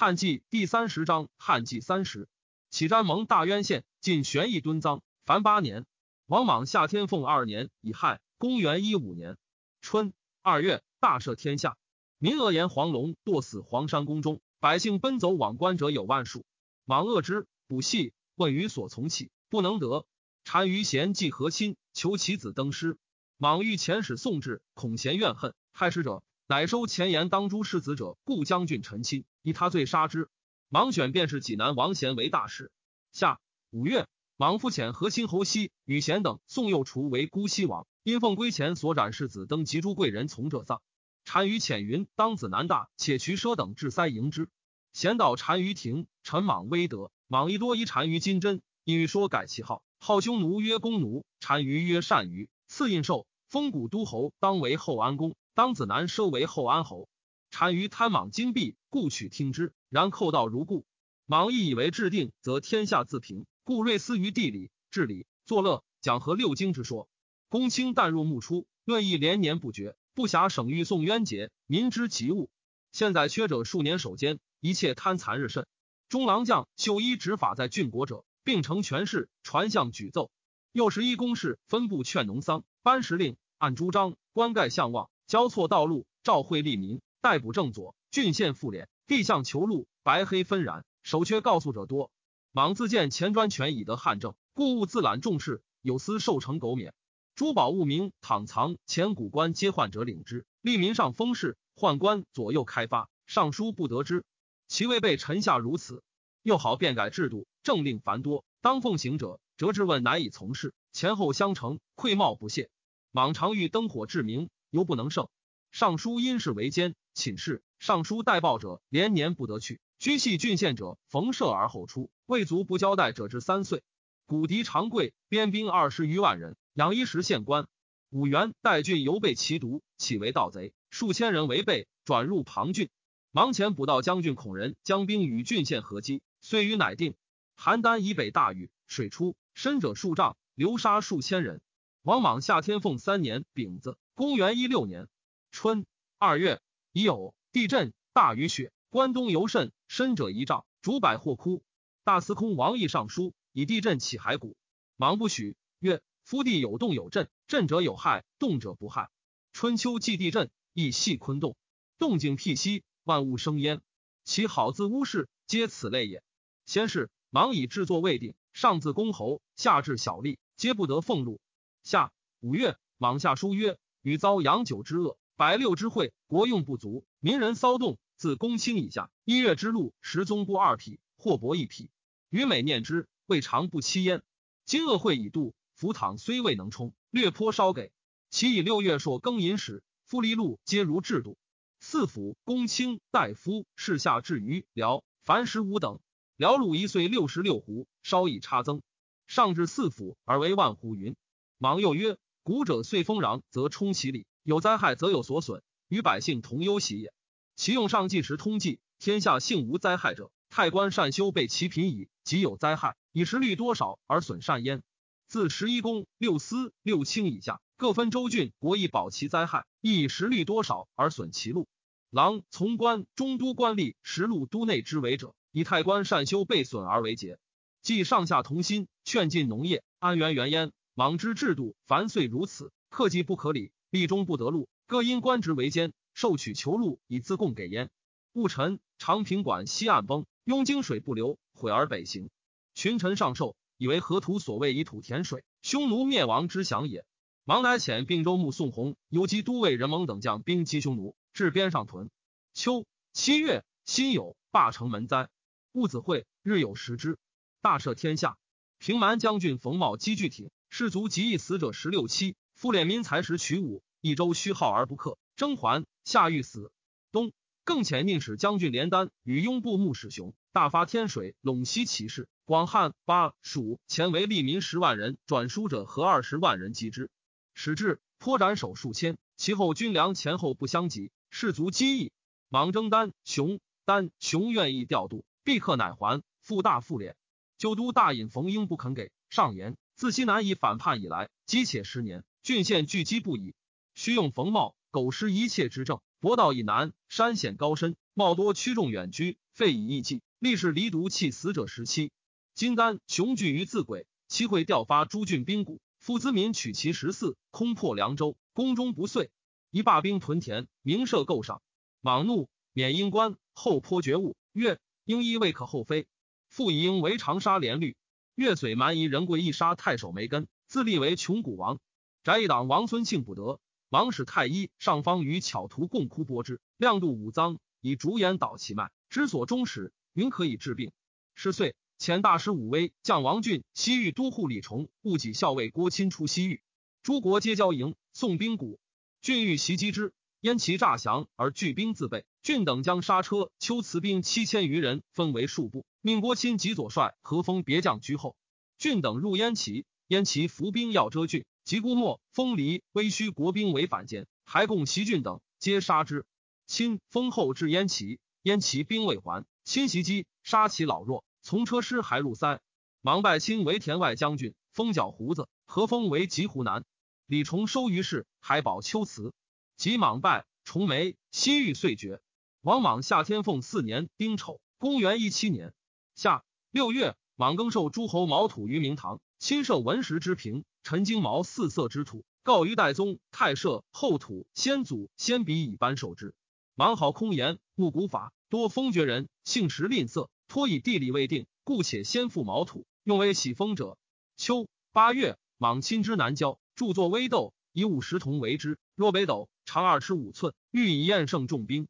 汉纪第三十章，汉纪三十，启瞻蒙大渊县，晋玄义敦臧，凡八年。王莽夏天凤二年乙亥，公元一五年春二月，大赦天下，民恶言黄龙堕死黄山宫中，百姓奔走往官者有万数。莽恶之，补系问于所从起，不能得。单于贤既和亲，求其子登师。莽欲遣使送至，恐贤怨恨，害使者。乃收前言当诛世子者，故将军陈亲，以他罪杀之。莽选便是济南王贤为大使。下五月，莽复遣和亲侯熙、与贤等送幼雏为姑息王，因奉归前所斩世子登及诸贵人从者葬。单于遣云当子南大，且渠奢等至塞迎之。贤导单于庭，陈莽威德，莽亦多疑单于金针，因欲说改其号，号匈奴曰公奴，单于曰单于，赐印绶，封古都侯，当为后安公。当子南收为后安侯，单于贪莽金币，故取听之。然寇道如故。莽亦以为制定，则天下自平，故瑞思于地理、治理、作乐，讲和六经之说。公卿淡入暮出，论议连年不绝，不暇省欲送冤节，民之急务。现在缺者数年守监，一切贪残日甚。中郎将秀一执法在郡国者，并成权势，传相举奏。又十一公事分部劝农桑，颁时令，按朱章，官盖相望。交错道路，召会利民，逮捕正左，郡县复敛，地向求路，白黑纷然，守缺告诉者多。莽自见前专权以得汉政，故务自揽重事，有司受成苟免。珠宝物名躺藏，前古官皆患者领之。利民上封事，宦官左右开发，尚书不得之。其未被臣下如此，又好变改制度，政令繁多，当奉行者，折之问难以从事，前后相承，愧貌不屑。莽常欲灯火至明。犹不能胜。尚书因事为奸，寝事。尚书代报者连年不得去。居系郡县者，逢赦而后出。未足不交代者至三岁。古敌长贵，边兵二十余万人，养一时县官。五原代郡犹被其毒，岂为盗贼，数千人为备，转入庞郡。忙前捕到将军孔仁，将兵与郡县合击，遂于乃定。邯郸以北大雨，水出，深者数丈，流沙数千人。王莽夏天凤三年丙子。公元一六年春二月，已有地震，大雨雪，关东尤甚，深者一丈，竹柏或枯。大司空王毅上书，以地震起骸骨，忙不许。曰：夫地有动有震，震者有害，动者不害。春秋既地震，亦系坤动，动静辟息，万物生焉。其好自巫氏，皆此类也。先是，忙以制作未定，上自公侯，下至小吏，皆不得俸禄。下五月，莽下书曰。屡遭洋酒之恶，百六之会，国用不足，民人骚动。自公卿以下，一月之禄，十宗不二匹，或帛一匹。余每念之，未尝不欺焉。今恶会已度，福躺虽未能充，略颇稍给。其以六月朔更寅时，复离禄皆如制度。四府公卿大夫士下至于辽，凡十五等。辽禄一岁六十六斛，稍以差增。上至四府而为万斛云。莽又曰。古者岁丰壤，则充其礼；有灾害，则有所损，与百姓同忧喜也。其用上计时通计，天下幸无灾害者，太官善修备其品矣。即有灾害，以时率多少而损善焉。自十一宫、六司、六卿以下，各分州郡，国亦保其灾害，亦以时率多少而损其禄。郎从官、中都官吏、实禄都内之为者，以太官善修备损而为节。即上下同心，劝进农业，安源原焉。莽之制度，凡岁如此，克己不可理，立中不得禄，各因官职为奸，受取求禄以自贡给焉。戊辰，长平馆西岸崩，雍京水不流，毁而北行。群臣上寿，以为河图所谓以土填水，匈奴灭亡之祥也。芒乃遣并州牧宋弘、游击都尉任蒙等将兵击匈奴，至边上屯。秋七月，辛酉，霸城门灾。戊子会，日有食之。大赦天下。平蛮将军冯茂积聚挺。士卒及役死者十六七，夫敛民财时取武，一周虚耗而不克。征还，下欲死。冬，更遣宁使将军连丹与雍部牧使雄大发天水，陇西骑士。广汉、巴蜀前为利民十万人，转输者合二十万人击之。使至，颇斩首数千。其后军粮前后不相及，士卒饥役。莽征丹雄，丹雄愿意调度，必克乃还。复大复敛。旧都大尹冯英不肯给，上言。自西南以反叛以来，积且十年，郡县聚积不已。须用冯茂，苟失一切之政。博道以南，山险高深，茂多屈众远居，废以义计，历是离毒弃死者时期。金丹雄踞于自轨，其会调发诸郡兵谷，夫资民取其十四，空破凉州，宫中不遂。一罢兵屯田，名设构上。莽怒，免英官，后颇觉悟，曰：“应一未可厚非。”复以应为长沙连律。岳绥蛮夷人贵一杀太守梅根，自立为穷谷王。翟一党王孙庆不得，王使太医上方与巧图共哭剥之，亮度五脏，以竹言导其脉，知所终始，云可以治病。十岁。遣大师武威将王俊、西域都护李崇、戊己校尉郭钦出西域，诸国皆交营，送兵鼓。俊欲袭击之，燕其诈降而拒兵自备。俊等将杀车、秋辞兵七千余人分为数部，命郭钦及左帅何封别将居后。俊等入燕齐，燕齐伏兵要遮郡，及姑墨、封离、威虚国兵为反间，还共袭郡等，皆杀之。钦封后至燕齐，燕齐兵未还，钦袭击，杀其老弱。从车师还入塞，芒拜钦为田外将军，封角胡子；何封为吉湖南。李崇收于市，还保秋辞。及莽败，重眉，西域遂绝。王莽夏天凤四年丁丑，公元一七年夏六月，莽更授诸侯毛土于明堂，亲授文石之平，陈金毛四色之土，告于代宗、太社、后土、先祖、先比以颁授之。莽好空言，慕古法，多封爵人，性实吝啬。托以地理未定，故且先复毛土，用为喜封者。秋八月，莽亲之南郊，著作微斗，以五十铜为之。若北斗长二尺五寸，欲以宴胜重兵。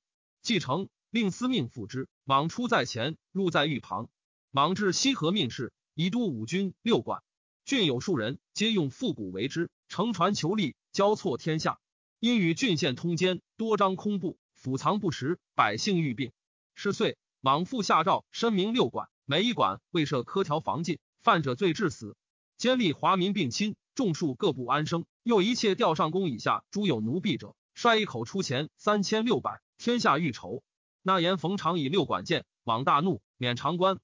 继承，令司命复之。莽出在前，入在御旁。莽至西河，命事，以督五军六管。郡有数人，皆用复古为之，乘船求利，交错天下。因与郡县通奸，多张空布，府藏不实，百姓欲病。是岁。莽复下诏，申明六馆，每一馆未设苛条防禁，犯者罪致死。监吏华民并亲，众数各不安生。又一切调上宫以下诸有奴婢者，率一口出钱三千六百，天下欲仇。那言冯长以六管见，莽大怒，免长官。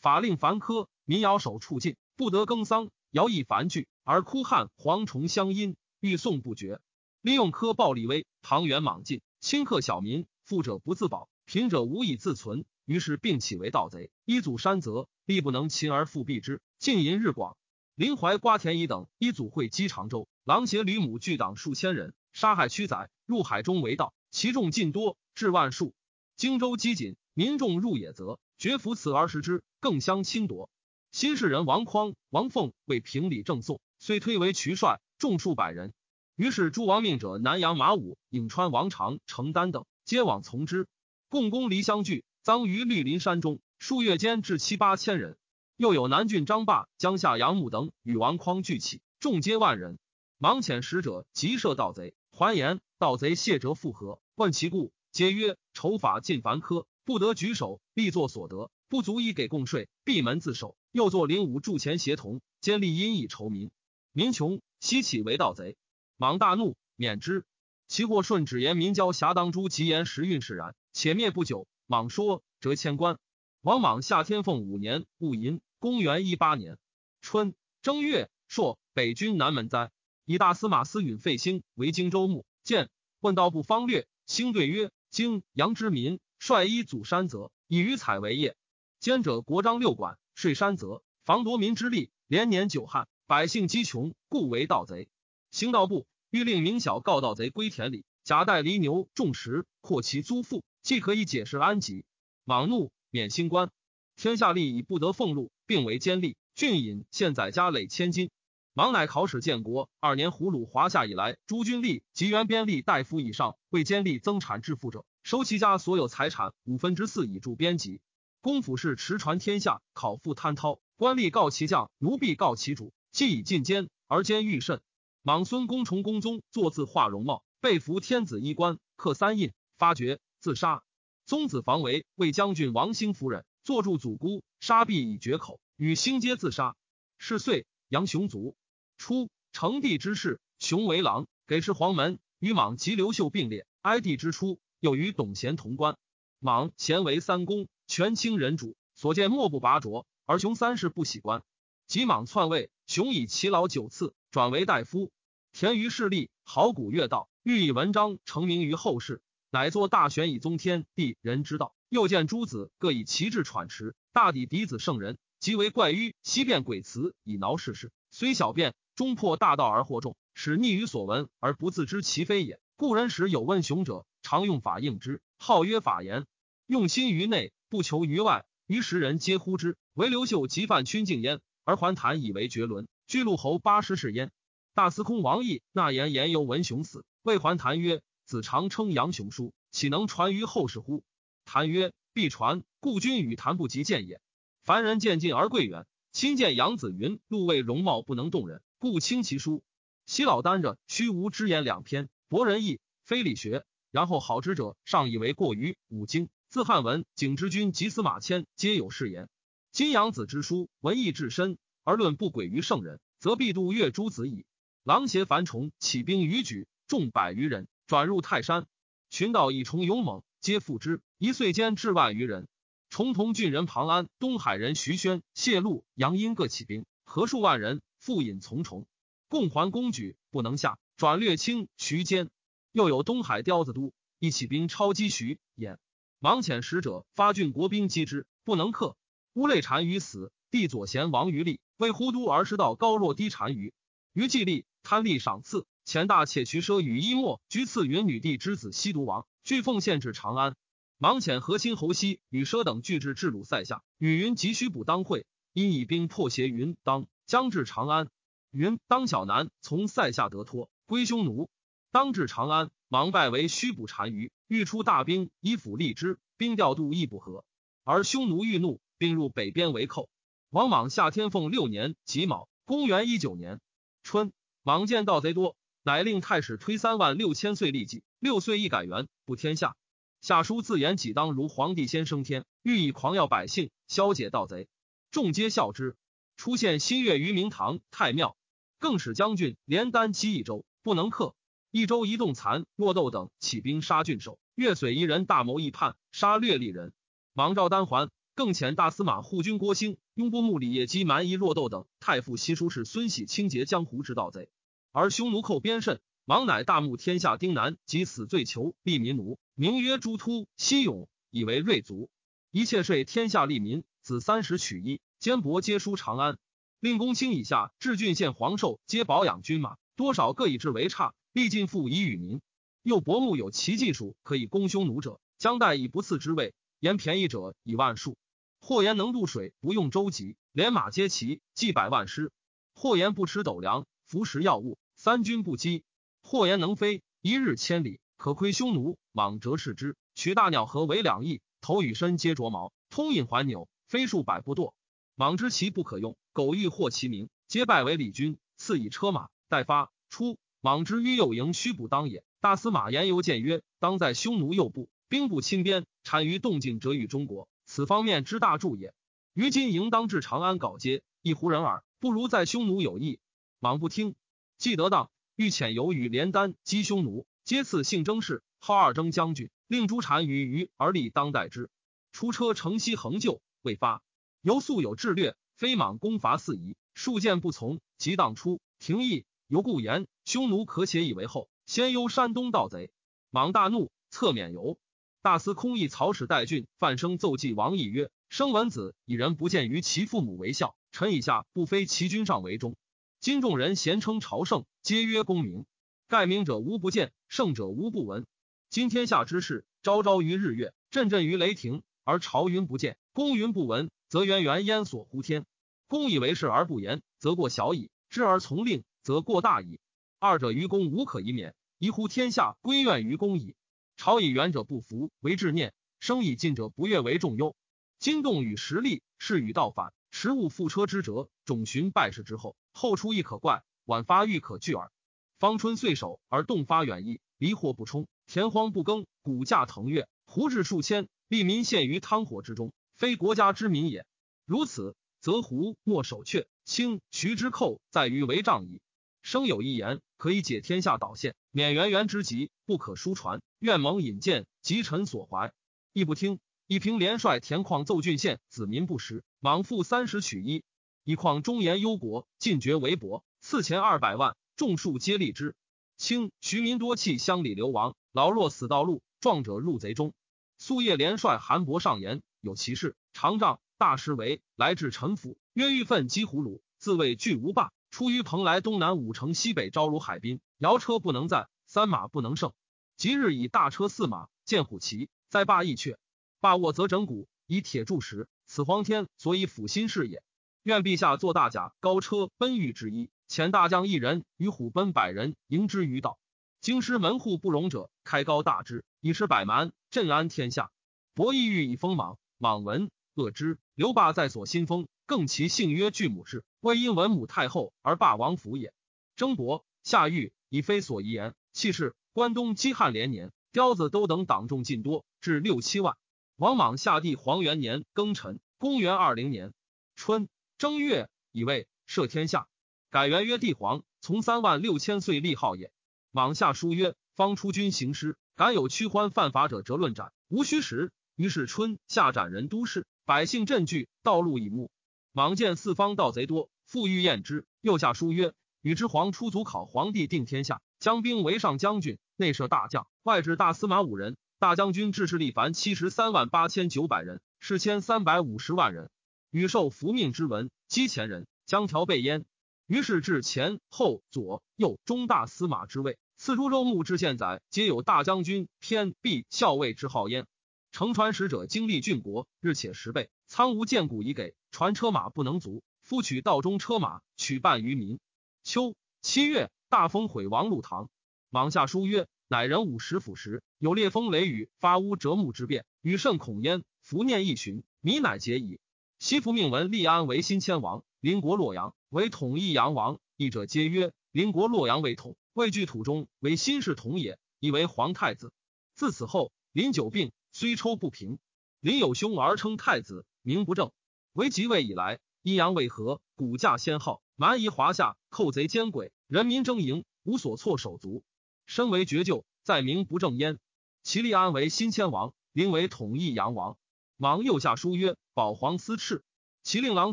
法令凡科，民摇手处禁，不得耕桑，徭役繁剧，而哭汉蝗虫相因，欲送不绝。利用科暴力威，唐元莽进，顷刻小民，富者不自保，贫者无以自存。于是并起为盗贼，一祖山泽，力不能擒而复避之。禁淫日广，临淮瓜田乙等一祖会击常州，狼邪吕母聚党数千人，杀害驱宰，入海中为盗，其众尽多至万数。荆州饥馑，民众入野泽，绝服此而食之，更相侵夺。新世人王匡、王凤为平理正宋，虽推为渠帅，众数百人。于是诸王命者，南阳马武、颍川王长、程丹等，皆往从之。共攻离相聚。赃于绿林山中，数月间至七八千人。又有南郡张霸、江夏杨牧等与王匡聚起，众皆万人。忙遣使者急射盗贼，还言盗贼谢哲复合，问其故，皆曰筹法尽繁苛，不得举手，必作所得，不足以给贡税，闭门自守。又作灵武铸钱协同，兼立因以酬民。民穷，悉起为盗贼。莽大怒，免之。其或顺指言民交侠当诛，吉言时运使然，且灭不久。莽说折迁官。王莽下天凤五年戊寅，公元一八年春正月朔，北军南门灾，以大司马司允废兴为荆州牧。见问道不方略，兴对曰：荆阳之民率一祖山泽，以渔采为业。兼者国章六管，税山泽，防夺民之利，连年久旱，百姓饥穷，故为盗贼。行道部欲令明晓告盗贼归田里，假带犁牛种石，扩其租赋。既可以解释安吉，莽怒免新官，天下利以不得俸禄，并为奸吏。郡尹现宰家累千金。莽乃考使建国二年，胡虏华夏以来，诸军吏及原边吏大夫以上为奸吏增产致富者，收其家所有财产五分之四以助编辑。公府事持传天下，考复贪滔，官吏告其将，奴婢告其主，既以进奸而奸愈甚。莽孙公崇公宗作字画容貌，被服天子衣冠，刻三印，发觉。自杀，宗子房为魏将军王兴夫人，坐住祖姑，杀毕以绝口，与兴皆自杀。是岁，杨雄卒。初，成帝之事，雄为郎，给事黄门，与莽及刘秀并列。哀帝之初，又与董贤同官。莽贤为三公，权倾人主，所见莫不拔擢，而雄三世不喜官。及莽篡位，雄以其老九次，转为大夫。田于势力，好古乐道，欲以文章成名于后世。乃作大玄以宗天地人之道，又见诸子各以旗帜喘持，大抵嫡子圣人，即为怪迂，西变鬼辞以挠世事。虽小变，终破大道而惑众，使逆于所闻而不自知其非也。故人时有问雄者，常用法应之，号曰法言。用心于内，不求于外，于时人皆呼之。唯刘秀即犯君敬焉，而还谈以为绝伦。居陆侯八十世焉。大司空王毅纳言言由文雄死，谓还谈曰：“子常称杨雄书，岂能传于后世乎？”谈曰：“必传。故君与谈不及见也。凡人见近而贵远，亲见杨子云禄位容貌不能动人，故轻其书。昔老担着虚无之言两篇，博人义，非理学。然后好之者，尚以为过于五经。自汉文、景之君及司马迁，皆有是言。金阳子之书，文艺至深，而论不轨于圣人，则必度越诸子矣。狼邪樊崇起兵于举，众百余人，转入泰山，群盗以崇勇猛。”皆附之，一岁间至万余人。重同郡人庞安、东海人徐宣、谢禄、杨殷各起兵，合数万人，复引从重，共还公举，不能下，转略清徐坚。又有东海刁子都一起兵超击徐兖，芒遣使者发郡国兵击之，不能克。乌类单于死，帝左贤王于立为忽都而失道高若低单于，于既立贪利赏赐，前大且徐奢与伊莫居赐云女帝之子西毒王。据奉献至长安，芒遣和亲侯西与奢等拒至至鲁塞下，与云急需补当会，因以兵破邪云当，将至长安。云当小南从塞下得脱，归匈奴。当至长安，芒拜为虚补单于，欲出大兵以辅立之，兵调度亦不和，而匈奴欲怒，并入北边为寇。王莽夏天凤六年己卯，公元一九年春，莽见盗贼多。乃令太史推三万六千岁立计，六岁一改元，布天下。下书自言己当如皇帝先升天，欲以狂耀百姓，消解盗贼。众皆笑之。出现新月于明堂太庙，更使将军连单击益州，不能克。益州一动残骆斗等起兵杀郡守，越水一人大谋一叛，杀掠利人。王昭丹桓，更遣大司马护军郭兴、雍波木李业基蛮夷骆斗等太傅西书事孙喜清洁江湖之盗贼。而匈奴寇边甚，王乃大牧天下丁南及死罪囚利民奴，名曰朱突、西勇，以为瑞族。一切税天下利民，子三十取一，坚伯皆书长安。令公卿以下至郡县黄寿，皆保养军马，多少各以至为差，力尽复以与民。又伯木有奇技术，可以攻匈奴者，将代以不次之位；言便宜者以万数。或言能渡水，不用舟楫，连马皆骑，计百万师；或言不吃斗粮。服食药物，三军不饥。或言能飞，一日千里，可窥匈奴。莽折视之，取大鸟和为两翼，头与身皆着毛，通引环纽，飞数百步堕。莽知其不可用，苟欲获其名，皆拜为礼军，赐以车马。待发出，莽之于右营虚补当也。大司马言犹谏曰：当在匈奴右部，兵不侵边，单于动静折于中国，此方面之大助也。于今营当至长安皋街，一胡人耳，不如在匈奴有益。莽不听，既得当，欲遣游与连丹击匈奴，皆赐姓征氏，号二征将军，令诸单于于而立当代之。出车乘西横救，未发。由素有智略，非莽攻伐四夷，数见不从，即当出廷议。由故言匈奴可且以为后，先忧山东盗贼。莽大怒，侧免游。大司空议曹使代郡范生奏记王毅曰：生文子以人不见于其父母为孝，臣以下不非其君上为忠。今众人咸称朝圣，皆曰功名。盖名者无不见，圣者无不闻。今天下之事，昭昭于日月，震震于雷霆，而朝云不见，公云不闻，则渊源焉所乎天？公以为是而不言，则过小矣；知而从令，则过大矣。二者于公无可以免，宜乎天下归怨于公矣。朝以远者不服为志念，生以近者不悦为重忧。惊动与实力，事与道反，食物覆车之折，种寻败事之后。后出亦可怪，晚发欲可惧耳。方春岁首而动发远逸，离祸不冲，田荒不耕，谷价腾跃，胡至数千，利民陷于汤火之中，非国家之民也。如此，则胡莫守阙，清徐之寇在于为仗矣。生有一言，可以解天下岛县，免源源之急，不可疏传。愿蒙引荐，及臣所怀。亦不听。一平连率田况奏郡县，子民不食，莽复三十取一。以况忠言忧国，进爵为伯，赐钱二百万，众数皆立之。清徐民多弃乡里流亡，劳弱死道路，壮者入贼中。宿夜连率韩伯上言有其事，常杖大师为来至陈府，曰欲奋击胡虏，自谓巨无霸。出于蓬莱东南五城西北招如海滨，摇车不能载，三马不能胜。即日以大车四马见虎骑，在霸一阙。霸卧则整鼓，以铁铸石，此皇天所以抚心事也。愿陛下坐大甲高车奔御之一，遣大将一人与虎奔百人迎之于道。京师门户不容者，开高大之，以示百蛮，镇安天下。伯益欲以锋芒，莽闻恶之。刘霸在所新封，更其姓曰巨母氏，为因文母太后而霸王府也。征伯下狱，以非所遗言。气势关东饥旱连年，雕子都等党众尽多，至六七万。王莽下帝黄元年庚辰，公元二零年春正月，以为赦天下，改元曰帝皇，从三万六千岁立号也。莽下书曰：“方出军行师，敢有屈欢犯法者，折论斩，无虚实。”于是春夏斩人都市，百姓震惧，道路以目。莽见四方盗贼多，复欲验之，又下书曰：“与之皇出祖考皇帝定天下，将兵为上将军，内设大将，外置大司马五人。大将军制士力凡七十三万八千九百人，士千三百五十万人。与受福命之文，击前人，将调备焉。”于是至前后左右中大司马之位，赐诸州牧之县宰，皆有大将军、偏裨校尉之号焉。乘船使者经历郡国，日且十倍，仓无见谷以给，船车马不能足。夫取道中车马，取半于民。秋七月，大风毁王路堂。莽下书曰：“乃人五十府时，有烈风雷雨，发乌折木之变，与甚恐焉。伏念一群，迷乃结矣。”西服命闻立安为新迁王，邻国洛阳。为统一阳王，义者皆曰：邻国洛阳为统，未据土中为新氏统也，以为皇太子。自此后，临久病，虽抽不平。临有兄而称太子，名不正。为即位以来，阴阳为和，古架先号，蛮夷华夏，寇贼奸诡，人民争营，无所措手足。身为绝救，在名不正焉。其立安为新迁王，临为统一阳王。王右下书曰：保皇司敕，其令郎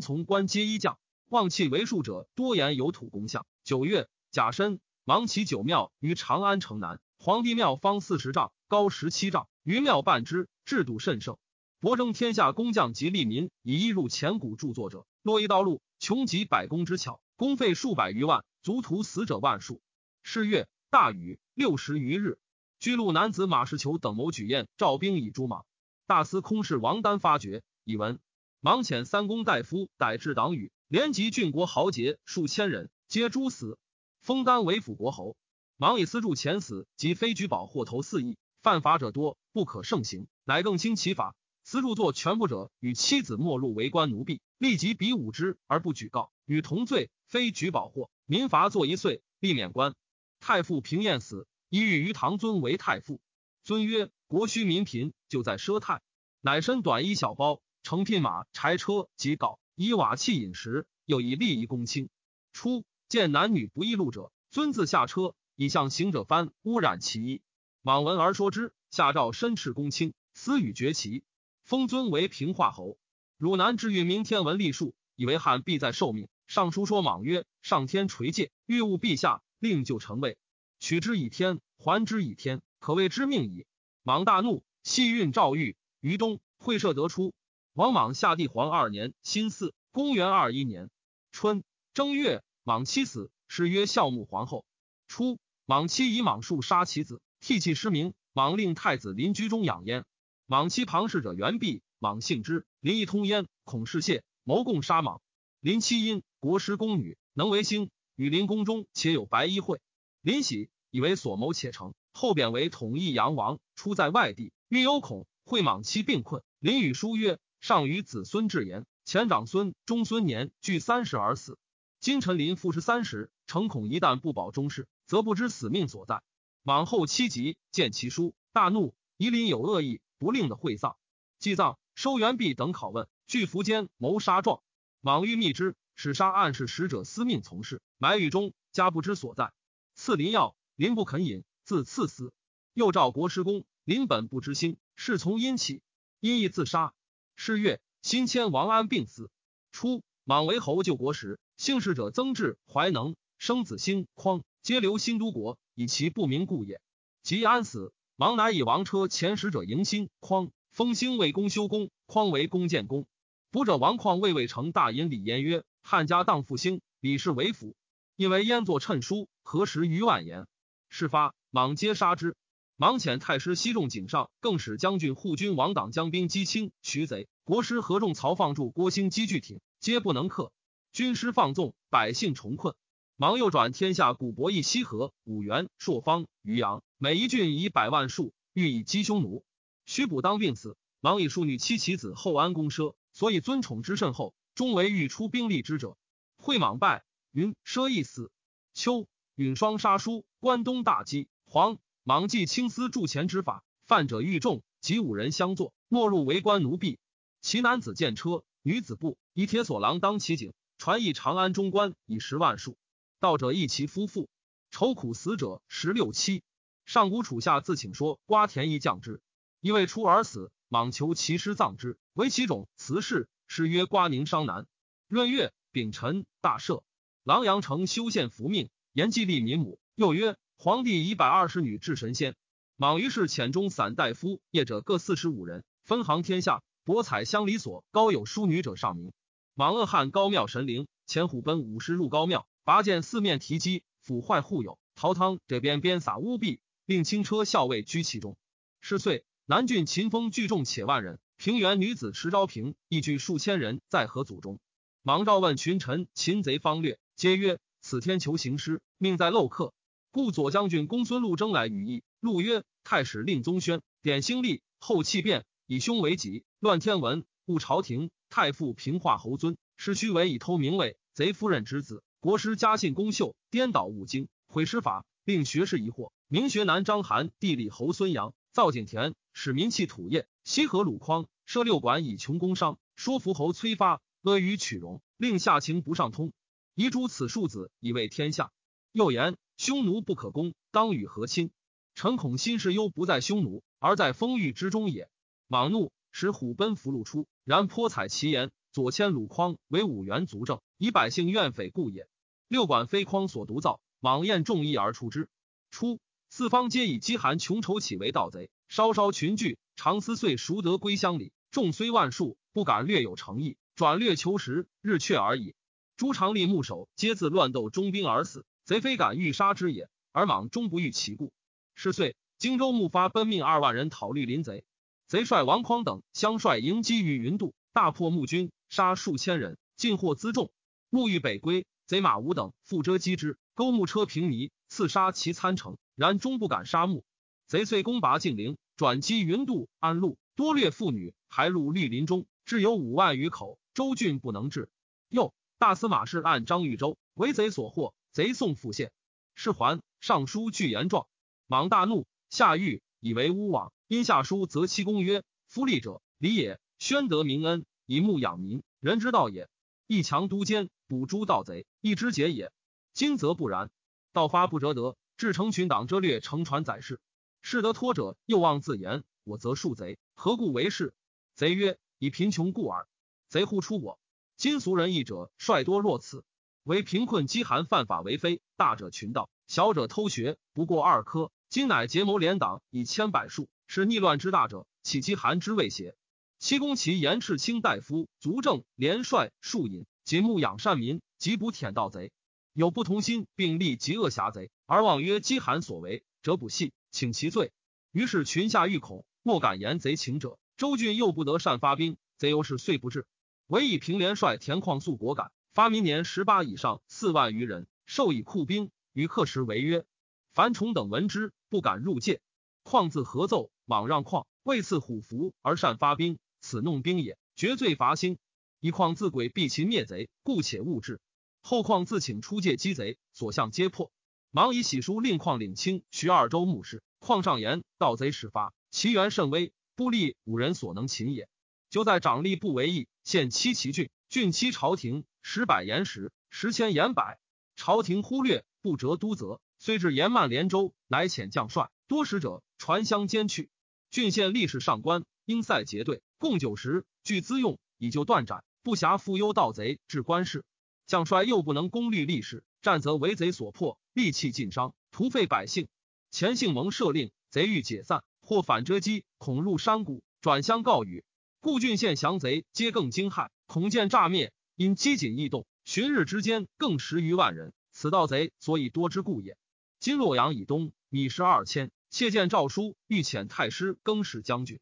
从官皆一将。望气为数者多言有土功相。九月，甲申，芒其九庙于长安城南。皇帝庙方四十丈，高十七丈，余庙半之，制度甚盛。博征天下工匠及利民，以一入前古著作者，洛一道路，穷极百工之巧，工费数百余万，卒徒死者万数。是月，大雨六十余日，居路男子马世求等谋举宴，召兵以诛莽。大司空事王丹发觉，以闻芒遣三公大夫逮至党羽。连及郡国豪杰数千人，皆诛死。封丹为辅国侯。芒以私助前死及非举保获头四亿，犯法者多，不可胜行，乃更轻其法。私助作全部者，与妻子没入为官奴婢，立即比武之而不举告，与同罪。非举保获，民罚坐一岁，立免官。太傅平晏死，以欲于唐尊为太傅。尊曰：国需民贫，就在奢泰。乃身短衣小包，乘聘马柴车及镐。以瓦器饮食，又以利益公卿。初见男女不异路者，尊自下车，以向行者翻污染其衣。莽闻而说之，下诏申斥公卿，私与绝其。封尊为平化侯。汝南至运明天文历数，以为汉必在受命。尚书说莽曰：上天垂戒，欲务陛下，令就成位，取之以天，还之以天，可谓之命矣。莽大怒，系运诏谕于东，会赦得出。王莽下帝皇二年，辛巳，公元二一年春正月，莽妻死，谥曰孝穆皇后。初，莽妻以莽树杀其子，涕泣失明。莽令太子临居中养焉。莽妻旁氏者袁弼，莽姓之，临一通焉，恐事泄，谋共杀莽。临妻因国师宫女，能为兴，与临宫中且有白衣会。临喜，以为所谋且成，后贬为统一阳王。出在外地，欲有恐，会莽妻病困，临与书曰。上与子孙至言，前长孙、中孙年俱三十而死。今臣临复十三十，诚恐一旦不保终事，则不知死命所在。往后七集，见其书，大怒，夷陵有恶意，不令的会葬。祭葬，收元璧等拷问，据服奸谋杀状。莽欲密之，使杀暗示使者司命从事，埋狱中，家不知所在。赐林药，林不肯饮，自赐死。又召国师公，林本不知心，是从阴起，因亦自杀。是月，新迁王安病死。初，莽为侯救国时，姓氏者曾志、怀能生子兴、匡，皆留新都国，以其不明故也。及安死，莽乃以王车遣使者迎新、匡，封兴为公修公，匡为公建公。卜者王匡为魏成大尹李言曰：“汉家当复兴，李氏为辅。因为燕作谶书，何时于万言？事发，莽皆杀之。莽遣太师西仲景上，更使将军护军王党将兵击清徐贼。国师何仲曹放助郭兴击巨挺，皆不能克。军师放纵，百姓重困。莽又转天下古伯邑西河、五原、朔方、渔阳，每一郡以百万数，欲以击匈奴。徐补当病死，莽以庶女妻其子后安公奢，所以尊宠之甚厚，终为欲出兵力之者。会莽败，云奢亦死。秋，允双杀书，关东大饥。黄莽既青丝铸钱之法，犯者愈众，及五人相坐，莫入为官奴婢。其男子见车，女子步，以铁索郎当其颈，传诣长安中官以十万数。道者亦其夫妇，愁苦死者十六七。上古楚下自请说瓜田一降之，因为出而死，莽求其师葬之，为其种辞世，诗曰瓜宁商南。闰月丙辰，大赦。琅琊城修宪福命，延继立民母。又曰皇帝以百二十女至神仙。莽于是遣中散大夫业者各四十五人，分行天下，博采乡里所高有淑女者上名。莽恶汉高庙神灵，前虎奔五十入高庙。拔剑四面提击，腐坏户友。陶汤这边边撒乌币，令轻车校尉居其中。是岁，南郡秦风聚众且万人，平原女子池昭平亦聚数千人，在何祖中。芒召问群臣，擒贼方略，皆曰：“此天求行师，命在漏客。”故左将军公孙禄征来语议。禄曰：“太史令宗宣典兴立，后弃变，以凶为己，乱天文，误朝廷。太傅平化侯尊，师虚为以偷名位，贼夫人之子。”国师家信公秀，颠倒五经，毁师法，令学士疑惑。明学南张邯，地理侯孙阳，造井田，使民弃土业。西河鲁匡，设六馆以穷工商，说服侯崔发，阿谀取容，令下情不上通。遗诸此庶子，以为天下。又言匈奴不可攻，当与和亲。臣恐心事忧不在匈奴，而在风雨之中也。莽怒，使虎奔俘虏出，然颇采其言。左迁鲁匡为五原族正，以百姓怨匪故也。六管非匡所独造，莽宴众议而出之。初，四方皆以饥寒穷愁起为盗贼，稍稍群聚，常思岁赎得归乡里。众虽万数，不敢略有诚意，转略求实，日却而已。诸常立牧守，皆自乱斗中兵而死，贼非敢欲杀之也。而莽终不欲其故。是岁，荆州牧发奔命二万人讨绿林贼，贼率王匡等相率迎击于云渡，大破牧军。杀数千人，尽获辎重。沐浴北归，贼马武等负遮击之，勾木车平泥，刺杀其参城。然终不敢杀木。贼遂攻拔晋陵，转击云渡、安陆，多掠妇女，还入绿林中，至有五万余口。州郡不能治。又大司马氏按张豫州，为贼所获，贼送复谢。是还上书具言状，莽大怒，下狱，以为诬枉。因下书则其公曰：“夫立者，礼也。宣德明恩。”以牧养民，人之道也。一强督奸，捕诸盗贼，一之节也。今则不然，盗发不折得，至成群党遮掠，乘船载事。士得托者，又妄自言：我则数贼，何故为是？贼曰：以贫穷故耳。贼呼出我。今俗人义者，率多若此。为贫困饥寒犯法为非，大者群盗，小者偷学，不过二科。今乃结谋联党，以千百数，是逆乱之大者，岂饥寒之谓邪？七公其严斥卿大夫，足正连帅数引，仅牧养善民，即捕舔盗贼。有不同心，并立极恶侠贼，而妄曰饥寒所为，则不信，请其罪。于是群下欲恐，莫敢言贼情者。周郡又不得善发兵，贼由是遂不至。唯以平连帅田况素果敢，发民年十八以上四万余人，授以库兵，与客时为约：樊崇等闻之，不敢入界。况自合奏，莽让况，为赐虎符而善发兵。此弄兵也，绝罪伐兴。以况自鬼避秦灭贼，故且勿之。后况自请出界击贼，所向皆破。忙以喜书令况领清徐二州牧事。况上言盗贼始发，其源甚微，不利五人所能擒也。就在长吏不为意，献七其郡，郡七朝廷，十百言十，十千言百。朝廷忽略，不折都责，虽至延曼连州，乃遣将帅多使者传相兼去。郡县吏士上官。应塞结队，共九十，据资用，以就断斩，不暇复忧盗贼至官事。将帅又不能攻律吏士，战则为贼所破，利器尽伤，徒费百姓。前姓蒙赦令，贼欲解散，或反遮击，恐入山谷，转相告语。故郡县降贼皆更惊骇，恐见诈灭，因机警异动，旬日之间更十余万人。此盗贼所以多之故也。今洛阳以东，米食二千。窃见诏书，欲遣太师更始将军。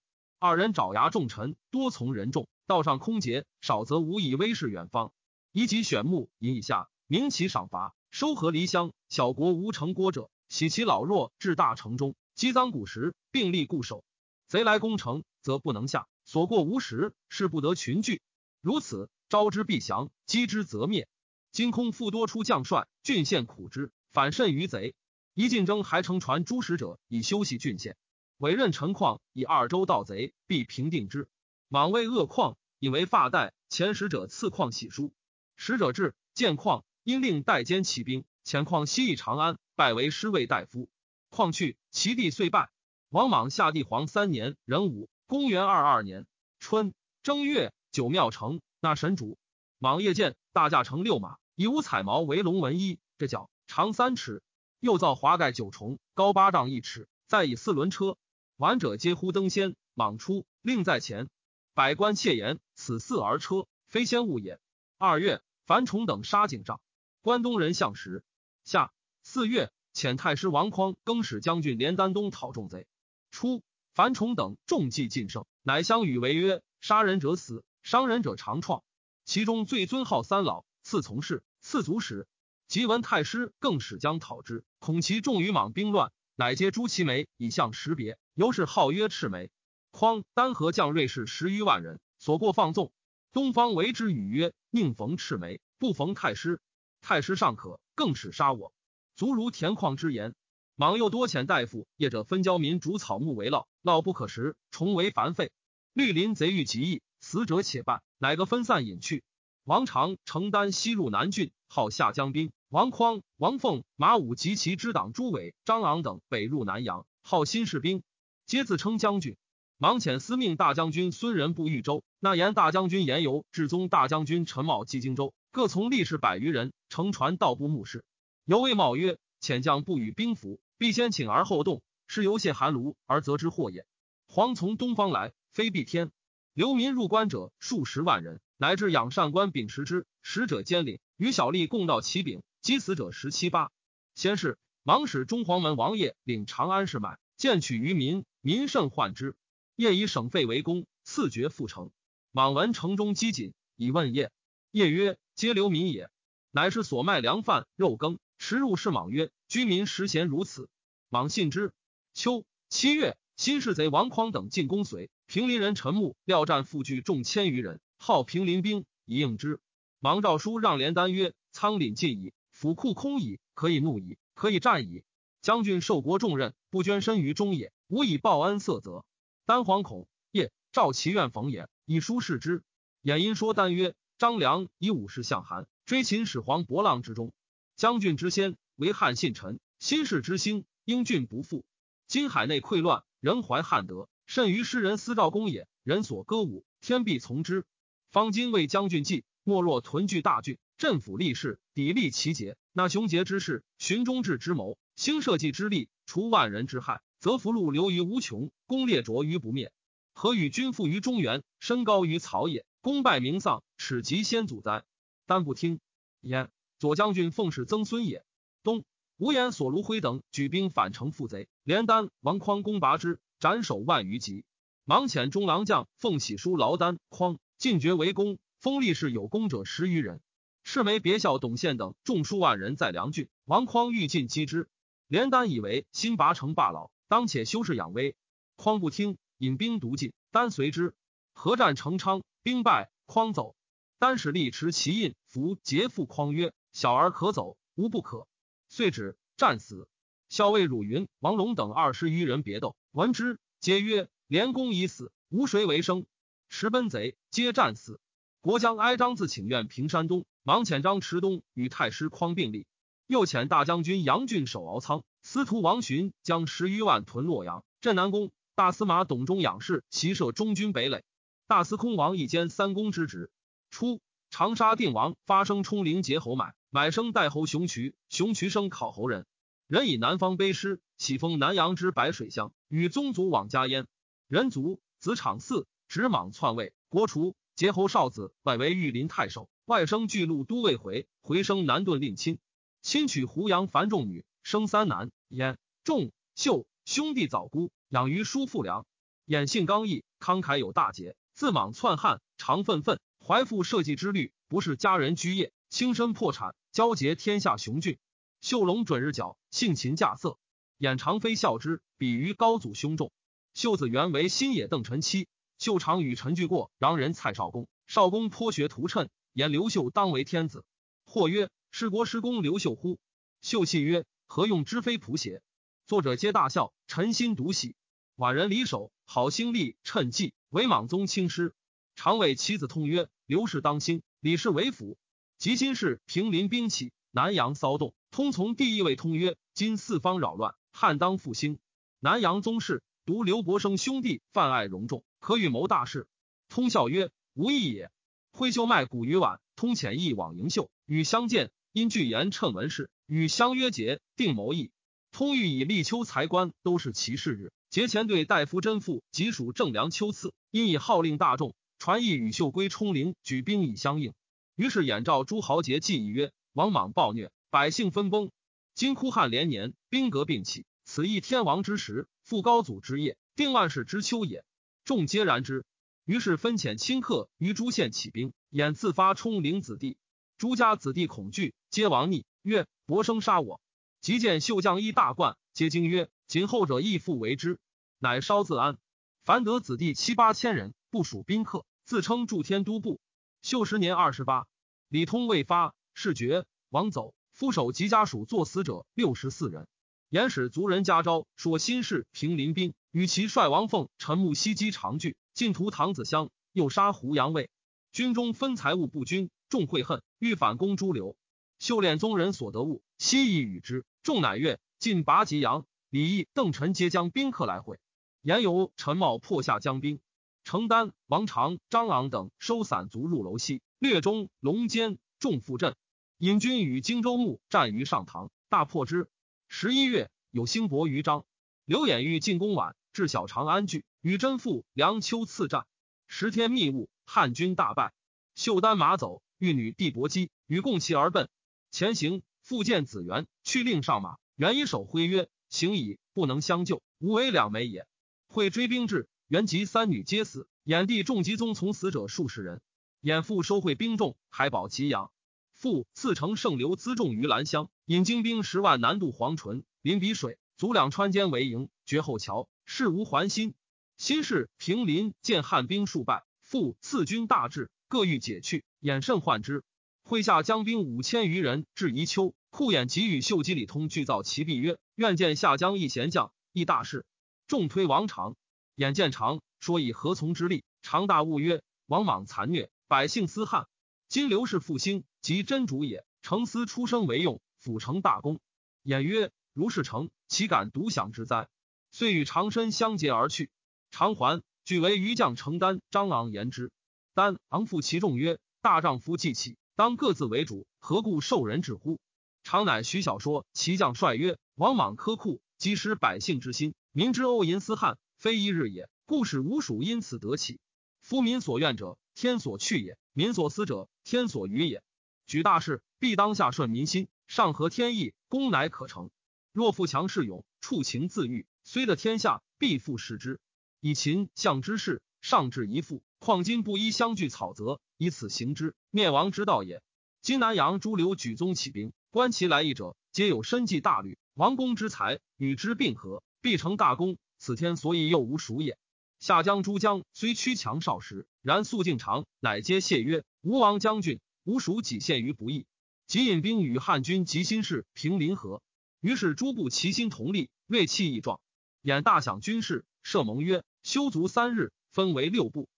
二人爪牙重臣，多从人众，道上空劫，少则无以威势远方。以己选目，引以下，明其赏罚，收合离乡。小国无成国者，喜其老弱至大城中，积赃古时，并立固守。贼来攻城，则不能下。所过无实，是不得群聚。如此，招之必降，击之则灭。今空复多出将帅，郡县苦之，反甚于贼。一进征，还乘船诸使者以休息郡县。委任陈况以二州盗贼，必平定之。莽为恶况，以为发带。前使者赐况喜书，使者至，见况，因令代监骑兵，遣况西役长安，拜为师卫大夫。况去，其弟遂败。王莽下帝皇三年，壬午。公元二二年春正月，九庙城纳神主。莽夜见大驾乘六马，以五彩毛为龙纹衣，这脚长三尺，又造华盖九重，高八丈一尺，再以四轮车。玩者皆呼登仙。莽出，令在前。百官窃言：此四而车，非仙物也。二月，樊崇等杀井上。关东人向时。下四月，遣太师王匡更使将军连丹东讨众贼。初。樊崇等众计尽胜，乃相与为约：“杀人者死，伤人者长创。”其中最尊号三老，次从事，次足使。即闻太师更使将讨之，恐其重于莽兵乱，乃皆诛其眉以相识别。尤是号曰赤眉。匡丹河将锐士十余万人，所过放纵。东方为之语曰：“宁逢赤眉，不逢太师。太师尚可，更是杀我。”足如田况之言。莽又多遣大夫，业者分交民逐草木为涝，涝不可食，虫为繁废。绿林贼欲极易，死者且半，乃个分散隐去。王常承担西入南郡，号下江兵。王匡、王凤、马武及其之党朱伟、张昂等北入南阳，号新士兵，皆自称将军。莽遣司命大将军孙仁部豫州，那言大将军严游、至宗大将军陈茂击荆州，各从力士百余人，乘船到不目视。犹谓茂曰：“遣将不与兵符。”必先请而后动，是由泄寒炉而则之祸也。黄从东方来，非必天。流民入关者数十万人，乃至养善官秉持之，使者兼领，与小吏共到其柄，击死者十七八。先是，忙使中黄门王爷领长安市买，见取于民，民甚患之。夜以省费为公，赐爵复城。莽闻城中饥馑，以问业。业曰：“皆流民也。”乃是所卖粮饭肉羹。食入是莽曰：“居民食咸如此。”莽信之。秋七月，新市贼王匡等进攻随平林人陈木，料战复聚众千余人，号平林兵以应之。莽诏书让连丹曰：“仓廪尽矣，府库空矣，可以怒矣，可以战矣。将军受国重任，不捐身于中也，无以报恩色泽。丹惶恐，夜召其愿逢也，以书示之。衍因说丹曰：张良以武士向韩，追秦始皇博浪之中。”将军之先为汉信臣，新世之兴，英俊不复。今海内溃乱，人怀汉德，甚于诗人思赵公也。人所歌舞，天必从之。方今为将军计，莫若屯聚大郡，镇抚吏士，砥砺其节。那雄杰之士，寻忠志之谋，兴社稷之力，除万人之害，则福禄流于无穷，功烈卓于不灭。何与君附于中原，身高于曹也？功败名丧，耻及先祖哉？丹不听焉。左将军奉使曾孙也。东吴言所卢辉等举兵反城复贼，连丹、王匡攻拔之，斩首万余级。忙遣中郎将奉喜书劳丹、匡进爵为公，封立士有功者十余人。赤眉别校董宪等众数万人在梁郡。王匡欲进击之，连丹以为新拔城罢老，当且修饰养威。匡不听，引兵独进，丹随之。合战成昌，兵败，匡走。丹使力持其印，符节复匡曰。小儿可走，无不可。遂止战死。校尉汝云、王龙等二十余人别斗，闻之，皆曰：“连公已死，无谁为生。”持奔贼，皆战死。国将哀张自请愿平山东，忙遣张持东与太师匡并立，又遣大将军杨俊守敖仓，司徒王寻将十余万屯洛阳。镇南宫大司马董忠仰视，骑射中军北垒。大司空王一兼三公之职。初，长沙定王发生冲陵结侯买。买生代侯熊渠，熊渠生考侯人。人以南方卑师，喜封南阳之白水乡，与宗族往家焉。人族子场嗣直莽篡位，国除。节侯少子外为御林太守，外甥巨鹿都尉回，回生南顿令亲。亲娶胡杨樊仲女，生三男，演、仲、秀。兄弟早孤，养于叔父良。衍性刚毅，慷慨有大节，自莽篡汉，常愤愤，怀负社稷之虑，不是家人居业，轻身破产，交结天下雄俊。秀龙准日角，性勤稼色，衍常非笑之，比于高祖兄重。秀子原为新野邓臣妻，秀常与陈俱过，让人蔡少公。少公颇学图谶，言刘秀当为天子。或曰：是国师公刘秀乎？秀泣曰：何用知非仆邪？作者皆大笑，臣心独喜。宛人离首，好兴利，趁计为莽宗亲师。常谓其子通曰：“刘氏当兴，李氏为辅。”及今世平林兵起，南阳骚动。通从第一位通曰：“今四方扰乱，汉当复兴。南阳宗室独刘伯生兄弟泛爱荣众，可与谋大事。”通笑曰：“无益也。”挥袖卖古于晚，通遣意往迎秀，与相见，因具言称文事，与相约节，定谋议。通欲以立秋财官都是其事日，节前对大夫真父即属正良秋赐，因以号令大众，传意与秀归冲陵，举兵以相应。于是演召诸豪杰，计议曰：王莽暴虐，百姓分崩。今枯汉连年，兵革并起，此亦天王之时，复高祖之业，定万世之秋也。众皆然之。于是分遣亲客于诸县起兵，演自发冲陵子弟。诸家子弟恐惧，皆亡逆，曰：伯生杀我。即见秀将衣大冠，皆惊曰：“今后者亦复为之。”乃稍自安。凡得子弟七八千人，不属宾客，自称助天都部。秀十年二十八，李通未发，事绝，王走。夫守及家属作死者六十四人。言使族人家招，说新事平林兵，与其帅王凤、陈木西击长聚，进屠唐子乡，又杀胡杨卫。军中分财物不均，众会恨，欲反攻诸刘。秀敛宗人所得物，悉以与之。众乃悦，进拔吉阳，李毅、邓臣皆将宾客来会。言由陈茂破下江兵，程丹、王长、张昂等收散卒入楼西，略中、龙坚，众复阵。引军与荆州牧战于上堂，大破之。十一月，有兴伯于张。刘演欲进攻宛，至小长安据，与真父梁丘次战。十天密雾，汉军大败。秀丹马走，玉女帝伯姬与共骑而奔，前行。复见子元，去令上马。元以手挥曰：“行矣，不能相救，吾为两枚也。”会追兵至，元及三女皆死。衍帝众集宗从死者数十人。衍父收会兵众，海保祁阳。父赐城圣流辎重于兰乡，引精兵十万南渡黄淳，临彼水，卒两川间为营，绝后桥，事无还心。新氏平林见汉兵数败，父赐军大至，各欲解去，衍甚患之。麾下将兵五千余人至宜丘，库衍即与秀吉、李通俱造其壁曰：“愿见下江一贤将，议大事。”众推王长，眼见长，说以何从之力？长大悟曰：“王莽残虐，百姓思汉。今刘氏复兴，即真主也。成思出生为用，辅成大功。”衍曰：“如是成，岂敢独享之哉？”遂与长身相结而去。长还，俱为余将承担。张昂言之，丹昂负其众曰：“大丈夫既起。”当各自为主，何故受人治乎？常乃徐小说，其将帅曰：“王莽苛酷，即失百姓之心，民之欧淫思汉，非一日也。故使吴蜀因此得起。夫民所愿者，天所去也；民所思者，天所与也。举大事，必当下顺民心，上合天意，功乃可成。若富强势勇，处情自愈，虽得天下，必复失之。以秦相之势，上至一父，况今不依相聚草泽。”以此行之，灭亡之道也。今南阳诸刘举宗起兵，观其来意者，皆有身计大虑。王公之才，与之并合，必成大功。此天所以又无属也。下江诸将虽屈强少时，然素敬长，乃皆谢曰：“吴王将军，吾属己陷于不义。”即引兵与汉军及新市平临河。于是诸部齐心同力，锐气益壮。演大享军事，设盟曰：“修足三日，分为六部。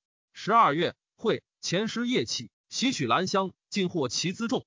十二月会。前师夜起，袭取兰香，尽获其辎重。